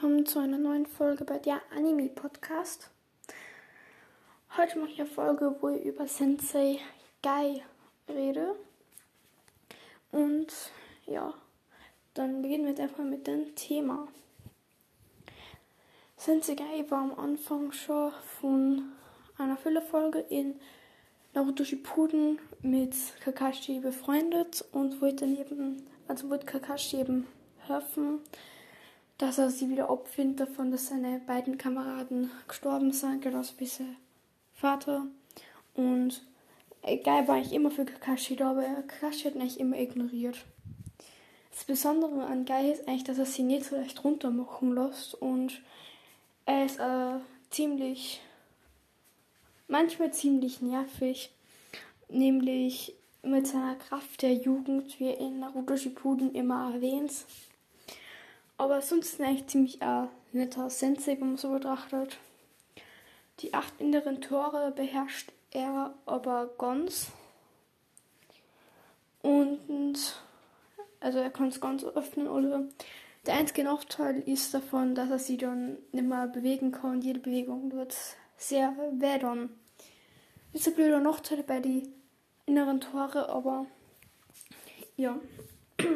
willkommen zu einer neuen Folge bei der Anime Podcast. Heute mache ich eine Folge, wo ich über Sensei Guy rede. Und ja, dann beginnen wir jetzt einfach mit dem Thema. Sensei war am Anfang schon von einer Füllerfolge in Naruto Shippuden mit Kakashi befreundet und wollte dann eben, also wollte Kakashi eben helfen, dass er sie wieder abfindet davon, dass seine beiden Kameraden gestorben sind, genauso wie sein Vater. Und egal war ich immer für Kakashi da, aber Kakashi hat eigentlich immer ignoriert. Das Besondere an Guy ist eigentlich, dass er sie nicht so leicht runter machen lässt und er ist äh, ziemlich, manchmal ziemlich nervig, nämlich mit seiner Kraft der Jugend, wie er in Naruto Shippuden immer erwähnt. Aber sonst ist er eigentlich ziemlich ein netter Sensei, wenn man so betrachtet. Die acht inneren Tore beherrscht er aber ganz. Und also er kann es ganz öffnen, oder? Der einzige Nachteil ist davon, dass er sie dann nicht mehr bewegen kann. Jede Bewegung wird sehr weh dann. Ist ein blöder Nachteil bei den inneren Tore, aber ja.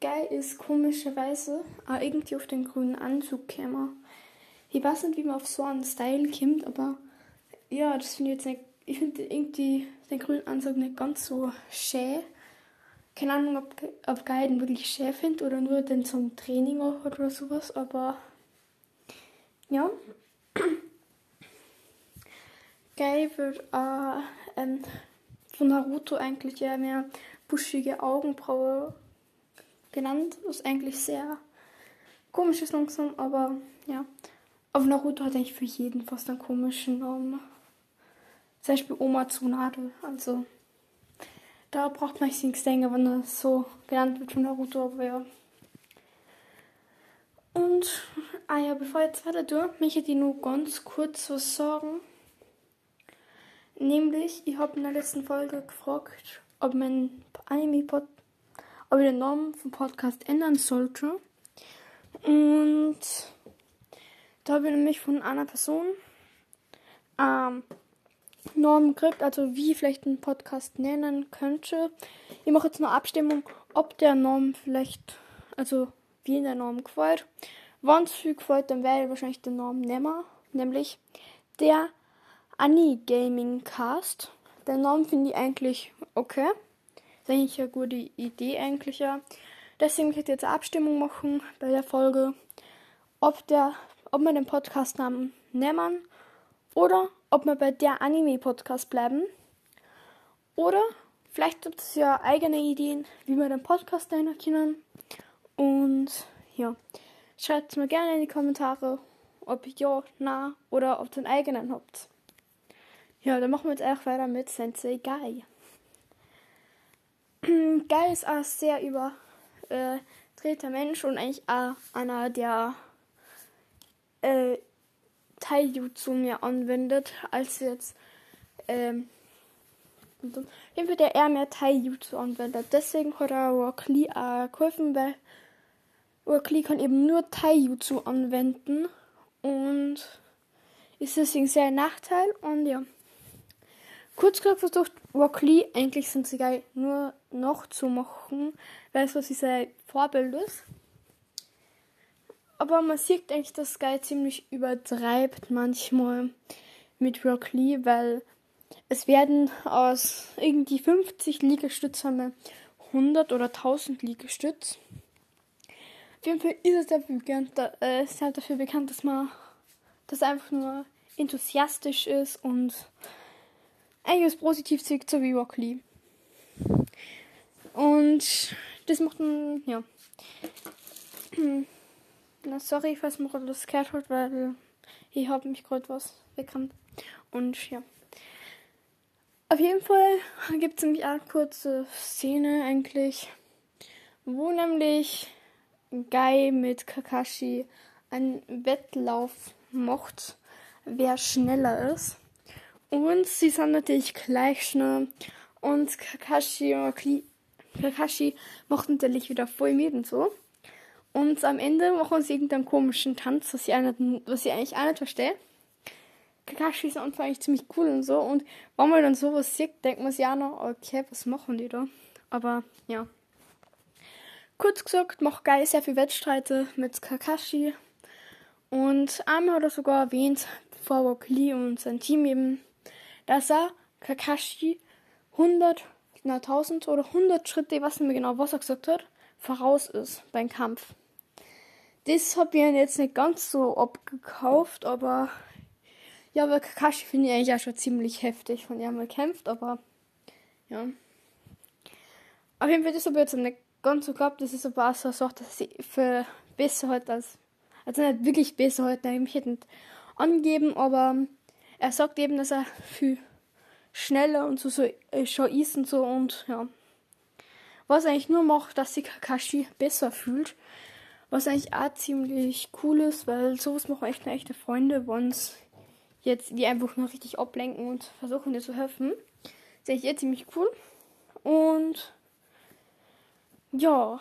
Geil ist komischerweise auch irgendwie auf den grünen Anzug gekommen. Ich weiß nicht, wie man auf so einen Style kommt, aber ja, das finde ich jetzt nicht. Ich finde irgendwie den grünen Anzug nicht ganz so schön. Keine Ahnung, ob, ob Geil den wirklich schön findet oder nur den zum Training auch oder sowas, aber ja. Geil wird äh, ähm, von Naruto eigentlich ja mehr buschige Augenbraue genannt, was eigentlich sehr komisch ist langsam, aber ja. Auf Naruto hat eigentlich für jeden fast einen komischen Namen. Zum Beispiel Oma Tsunade, also da braucht man nichts denken, wenn er so genannt wird von Naruto, aber ja. Und, ah ja, bevor ich jetzt weiter tue, möchte ich dir nur ganz kurz was sagen. Nämlich, ich habe in der letzten Folge gefragt, ob mein Anime-Pod ob ich den Namen vom Podcast ändern sollte. Und da habe ich nämlich von einer Person ähm, Namen gekriegt, also wie ich vielleicht einen Podcast nennen könnte. Ich mache jetzt eine Abstimmung, ob der Name vielleicht, also wie in der Namen gefällt. Wenn es viel gefällt, dann werde ich wahrscheinlich den Namen nehmen, nämlich der Annie Gaming Cast. Den Namen finde ich eigentlich okay. Das ist eigentlich eine gute Idee eigentlich ja. Deswegen möchte ich jetzt eine Abstimmung machen bei der Folge, ob der, ob wir den Podcastnamen nehmen oder ob wir bei der Anime-Podcast bleiben. Oder vielleicht gibt es ja eigene Ideen, wie wir den Podcast nennen können. Und ja, schreibt mir gerne in die Kommentare, ob ja, na oder ob ihr einen eigenen habt. Ja, dann machen wir jetzt auch weiter mit Sensei Guy. Guy ist ein sehr überdrehter Mensch und eigentlich auch einer, der äh, Taijutsu mehr anwendet, als jetzt ähm, irgendwie der eher mehr Taijutsu anwendet. Deswegen hat er Rock Lee auch geholfen, weil Rock Lee kann eben nur Taijutsu anwenden und ist deswegen sehr ein Nachteil und ja. Kurz gesagt versucht Rock Lee eigentlich sind sie geil nur noch zu machen, weil es was sein Vorbild ist. Aber man sieht eigentlich, dass Sky ziemlich übertreibt manchmal mit Rock Lee, weil es werden aus irgendwie 50 Liegestützen 100 oder 1000 Liegestütz. Auf jeden Fall ist es dafür bekannt, äh, ist halt dafür bekannt dass man das einfach nur enthusiastisch ist und eigentlich positiv sieht, so wie Rock Lee. Und das macht ein, ja. Na, sorry, falls man gerade das gehört hat, weil ich habe mich gerade was weggerannt. Und ja. Auf jeden Fall gibt es nämlich eine kurze Szene eigentlich, wo nämlich Guy mit Kakashi einen Wettlauf macht, wer schneller ist. Und sie sind natürlich gleich schnell. Und Kakashi, Kakashi macht natürlich wieder voll mit und so. Und am Ende machen sie irgendeinen komischen Tanz, was ich, nicht, was ich eigentlich auch nicht verstehe. Kakashi ist Anfang eigentlich ziemlich cool und so. Und wenn man dann sowas sieht, denkt man sich ja noch, okay, was machen die da? Aber ja. Kurz gesagt, macht Geil sehr viel Wettstreite mit Kakashi. Und einmal hat er sogar erwähnt, vor Rock Lee und sein Team eben, dass er Kakashi 100, na 1000 oder 100 Schritte, ich weiß nicht mehr genau, was er gesagt hat, voraus ist beim Kampf. Das habe ich jetzt nicht ganz so abgekauft, aber ja, aber Kakashi finde ich eigentlich auch schon ziemlich heftig, von ihm kämpft, aber ja. Auf jeden Fall, das habe ich jetzt nicht ganz so gehabt, das ist aber auch so eine Sache, dass sie für besser halt als, also nicht wirklich besser halt, nämlich hätten angeben, aber er sagt eben, dass er viel schneller und so, so äh, schon ist und so und ja. Was eigentlich nur macht, dass sich Kakashi besser fühlt. Was eigentlich auch ziemlich cool ist, weil sowas machen echt echte Freunde, wenn es jetzt die einfach nur richtig ablenken und versuchen dir zu helfen. Das ist eigentlich eh ziemlich cool. Und ja.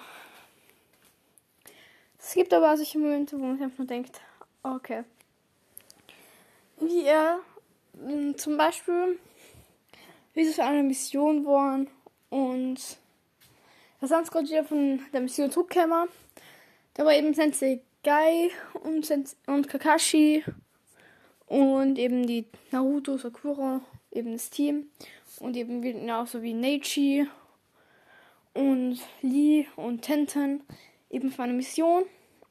Es gibt aber solche Momente, wo man einfach nur denkt, okay. Wie er zum Beispiel, wie sie für eine Mission waren und da sind gerade wieder von der Mission zurückgekommen. Da war eben Sensei Guy und, Sensei und Kakashi und eben die Naruto, Sakura, eben das Team. Und eben genauso wie Neichi und Lee und Tenten eben für eine Mission.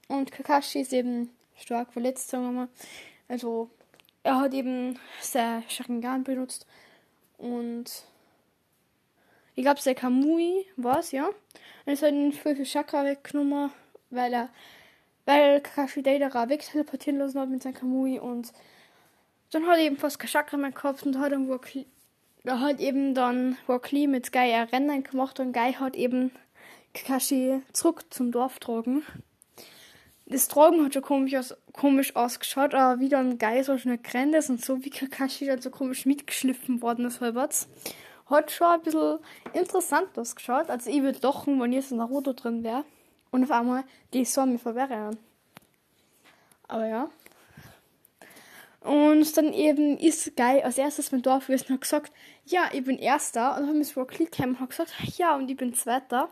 Und Kakashi ist eben stark verletzt, sagen wir mal. Also er hat eben sein Sharingan benutzt. Und ich glaube, sein Kamui war es, ja. Und es hat ihn für viel Chakra weggenommen, weil er, weil Kakashi Deidara wegteleportieren lassen hat mit seinem Kamui und dann hat er eben fast kein Chakra mehr gehabt und hat dann Rock da hat eben dann Rock Lee mit Guy ein Rennen gemacht und Guy hat eben Kakashi zurück zum Dorf tragen. Das Tragen hat schon komisch, aus, komisch ausgeschaut, aber wie dann Guy so schnell gerannt ist und so wie Kakashi dann so komisch mitgeschliffen worden ist halbwegs. Hat schon ein bisschen interessant ausgeschaut. Also ich würde lachen, wenn jetzt Naruto drin wäre. Und auf einmal die Sonne verwehren. Aber ja. Und dann eben ist Guy als erstes beim Dorf gewesen und hat gesagt, ja, ich bin Erster. Und dann haben wir Lee gekommen und hat gesagt, ja, und ich bin Zweiter.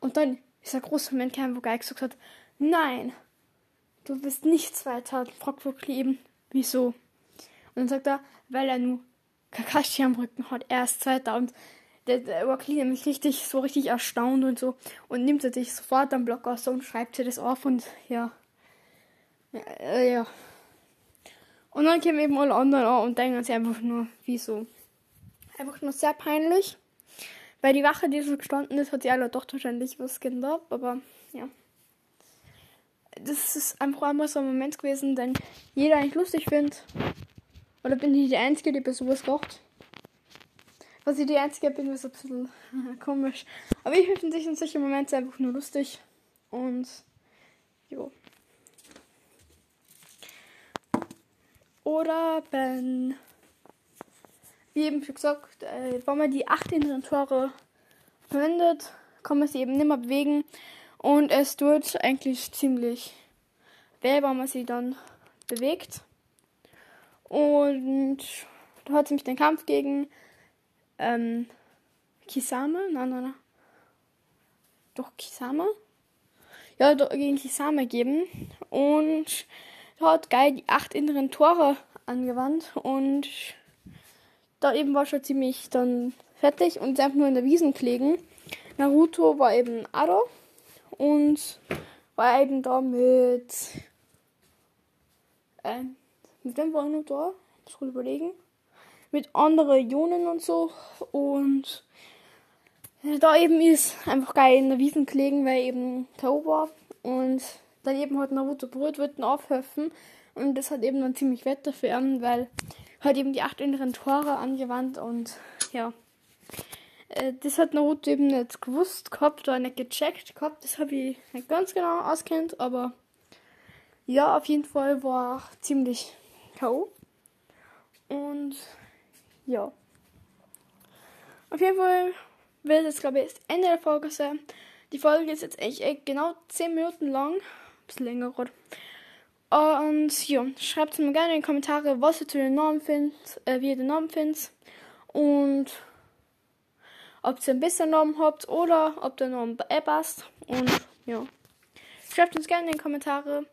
Und dann ist ein großer Moment gekommen, wo Guy gesagt hat, nein, du bist nicht Zweiter. Und fragt Lee eben, wieso? Und dann sagt er, weil er nur Kakashi am Rücken hat, er ist Zweiter. Und der, der Rock Lee nämlich richtig, so richtig erstaunt und so. Und nimmt er sich sofort am Block aus und schreibt sich das auf und ja. Ja, äh, ja. Und dann kämen eben alle anderen an und denken sich einfach nur, wieso. Einfach nur sehr peinlich. Weil die Wache, die so gestanden ist, hat sie alle doch wahrscheinlich was geändert, aber ja. Das ist einfach einmal so ein Moment gewesen, den jeder eigentlich lustig findet. Oder bin ich die Einzige, die bei sowas lacht? Was ich die Einzige bin, ist ein bisschen komisch. Aber ich finde sich in solchen Momenten einfach nur lustig. Und jo. Oder wenn, wie eben schon gesagt, äh, wenn man die acht inneren Tore verwendet, kann man sie eben nicht mehr bewegen. Und es tut eigentlich ziemlich weh, wenn man sie dann bewegt. Und da hat sie mich den Kampf gegen ähm, Kisame, nein, nein, nein. Doch Kisame? Ja, gegen Kisame gegeben. Und hat Guy die acht inneren Tore angewandt und da eben war schon ziemlich dann fertig und einfach nur in der Wiesen gelegen. Naruto war eben Ado und war eben da mit. Äh, mit wem war er noch da? Ich muss überlegen. Mit anderen Ionen und so. Und da eben ist einfach geil in der Wiesen gelegen, weil eben Tau war. Und dann eben hat Naruto Brot wollten aufhelfen. Und das hat eben dann ziemlich Wetter für ihn, weil hat eben die acht inneren Tore angewandt und ja. Äh, das hat Naruto eben nicht gewusst gehabt oder nicht gecheckt gehabt. Das habe ich nicht ganz genau auskennt, aber ja, auf jeden Fall war ziemlich K.O. Und ja. Auf jeden Fall wird jetzt, glaube ich, das Ende der Folge sein. Die Folge ist jetzt echt, echt genau 10 Minuten lang. Ein bisschen länger gerade. Und ja, schreibt mir gerne in die Kommentare, was ihr zu den Namen findet, äh, wie ihr den Namen findet. Und ob ihr einen besseren Namen habt oder ob der Name äh, passt. Und ja. Schreibt uns gerne in die Kommentare.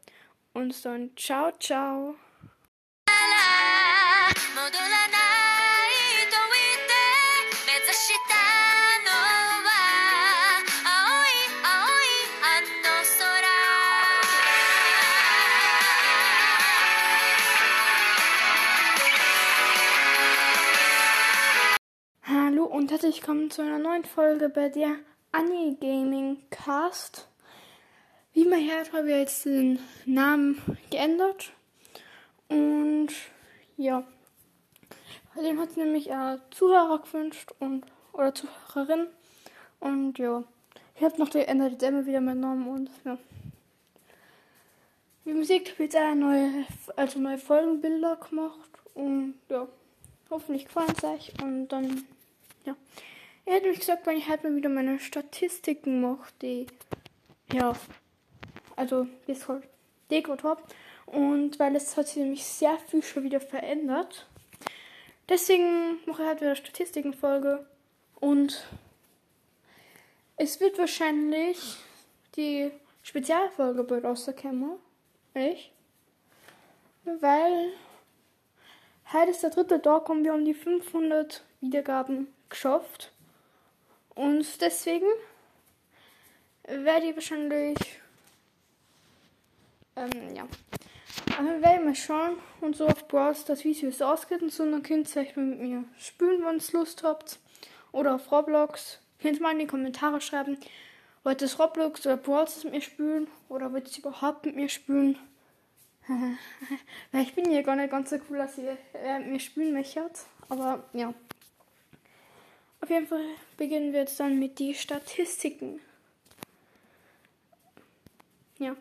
Und dann ciao, ciao. Und herzlich willkommen zu einer neuen Folge bei der Annie Gaming Cast. Wie man hört, habe ich jetzt den Namen geändert. Und ja, dem hat nämlich ein Zuhörer gewünscht und oder Zuhörerin. Und ja, ich habe noch geändert jetzt immer wieder meinen Namen und ja. Die Musik habe jetzt auch neue, also neue Folgenbilder gemacht und ja, hoffentlich gefallen es euch und dann ja. Hat mich gesagt, wenn ich halt mal wieder meine Statistiken mache, die ja, also halt Deko habe. Und weil es hat sich nämlich sehr viel schon wieder verändert. Deswegen mache ich halt wieder Statistikenfolge. Und es wird wahrscheinlich die Spezialfolge bei rauskommen. Nicht? Weil heute ist der dritte Tag und wir haben die 500 Wiedergaben geschafft. Und deswegen werde ich wahrscheinlich ähm, ja. Aber wenn wir mal schauen und so auf Browse das Video ist ausgeht und so, dann könnt ihr euch mit mir spielen, wenn ihr Lust habt. Oder auf Roblox. Könnt ihr mal in die Kommentare schreiben, wollt ihr Roblox oder Browse mit mir spielen? Oder wollt ihr überhaupt mit mir spielen? Weil ich bin ja gar nicht ganz so cool, dass ihr äh, mit mir spielen möchtet. Aber ja. Auf jeden Fall beginnen wir jetzt dann mit den Statistiken. Ja.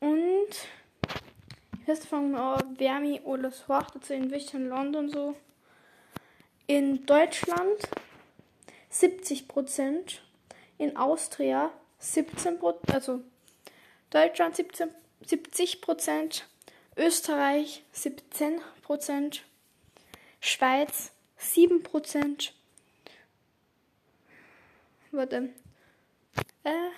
Und jetzt fangen wir an, Wärme alles hoch, dazu in welchen London so. In Deutschland 70 Prozent, in Austria 17 Prozent, also Deutschland 17, 70 Prozent, Österreich 17 Prozent, Schweiz 7 Prozent. Warte. Äh,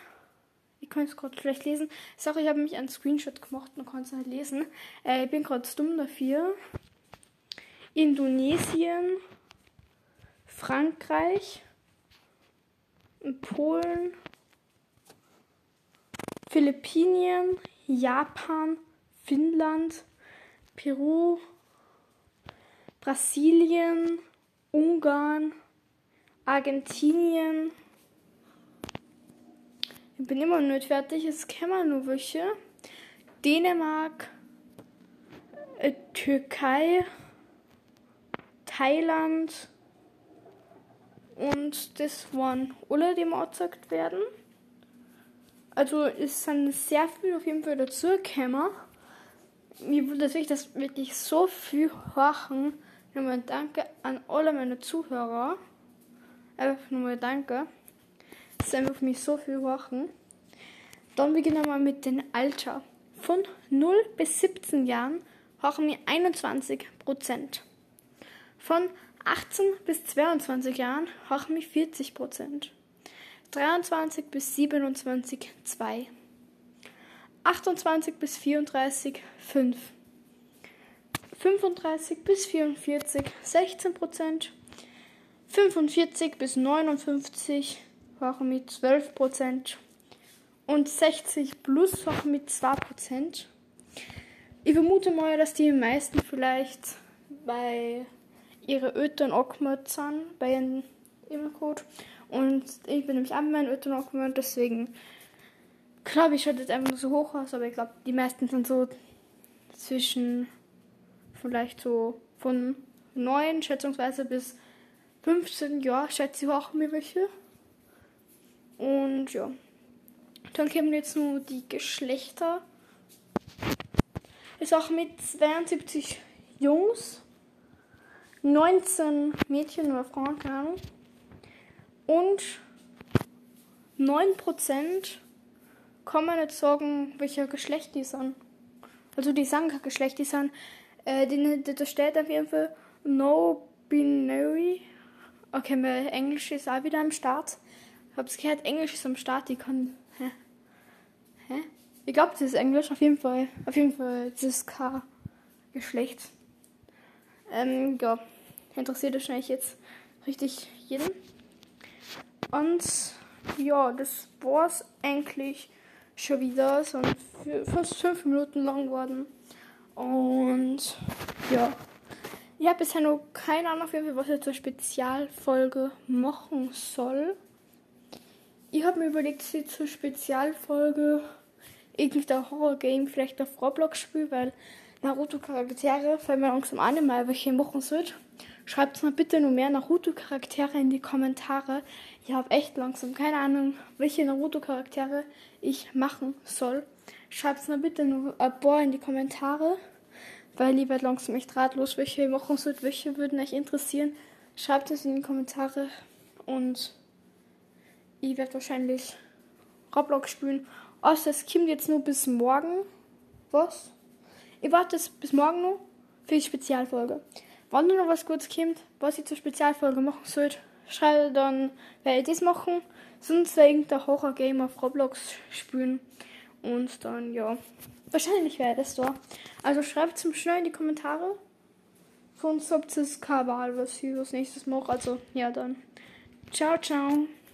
kann es gerade schlecht lesen. Sorry, ich habe mich einen Screenshot gemacht und kann es nicht lesen. Äh, ich bin gerade dumm dafür. Indonesien, Frankreich, Polen, Philippinen, Japan, Finnland, Peru, Brasilien, Ungarn, Argentinien, ich bin immer noch nicht fertig. Es kämen nur welche. Dänemark, äh, Türkei, Thailand und das waren alle, die mal gezeigt werden. Also es sind sehr viel auf jeden Fall dazu gekommen. Mir würde wirklich das wirklich so viel horchen. Nochmal danke an alle meine Zuhörer. Einfach nochmal danke. Das einfach für mich so viel Wochen. Dann beginnen wir mit dem Alter. Von 0 bis 17 Jahren haben wir 21 Prozent. Von 18 bis 22 Jahren haben wir 40 Prozent. 23 bis 27 2. 28 bis 34 5. 35 bis 44 16 Prozent. 45 bis 59 Wochen mit 12 Prozent und 60 plus Wochen mit 2 Prozent. Ich vermute mal, dass die meisten vielleicht bei ihre Eltern angemeldet sind, bei ihrem E-Mail-Code. Und ich bin nämlich auch bei meinen Eltern angemeldet, deswegen glaube ich, schaut jetzt einfach so hoch aus, aber ich glaube, die meisten sind so zwischen vielleicht so von 9 schätzungsweise bis 15 Jahre, schätze ich, auch mir welche. Und ja. Dann kommen jetzt nur die Geschlechter. Ist auch mit 72 Jungs, 19 Mädchen oder Frauen, keine Ahnung. Und 9% kann man nicht sagen, welcher Geschlecht die sind. Also die sagen kein Geschlecht, die sind, äh, die, da steht auf jeden Fall no binary. Okay, mein Englisch ist auch wieder am Start. Hab's gehört, Englisch ist am Start, die kann. Hä? Hä? Ich glaube, das ist Englisch, auf jeden Fall. Auf jeden Fall, das ist kein Geschlecht. Ähm, ja. Interessiert wahrscheinlich jetzt richtig jeden. Und ja, das war's eigentlich schon wieder. So fast fünf Minuten lang geworden. Und ja. Ich habe bisher noch keine Ahnung, was ich zur Spezialfolge machen soll. Ich habe mir überlegt, sie zur Spezialfolge irgendein Horror-Game vielleicht auf Roblox spielen, weil Naruto-Charaktere, falls man langsam eine mal welche machen sollte. Schreibt mal bitte nur mehr Naruto-Charaktere in die Kommentare. Ich habe echt langsam keine Ahnung, welche Naruto-Charaktere ich machen soll. Schreibt mal bitte nur ein paar in die Kommentare, weil ich werde langsam echt ratlos, welche ich machen soll, welche würden euch interessieren. Schreibt es in die Kommentare und ich werde wahrscheinlich Roblox spielen. Außer es kommt jetzt nur bis morgen. Was? Ich warte bis morgen noch für die Spezialfolge. Wenn du noch was kurz kommt, was ich zur Spezialfolge machen sollte, schreibe dann, werde ich das machen. Sonst werde ich irgendein Horror-Game auf Roblox spielen. Und dann, ja, wahrscheinlich wäre das da. Also schreibt zum schnell in die Kommentare. Sonst habt ihr keine Wahl, was ich als nächstes mache. Also, ja, dann. Ciao, ciao.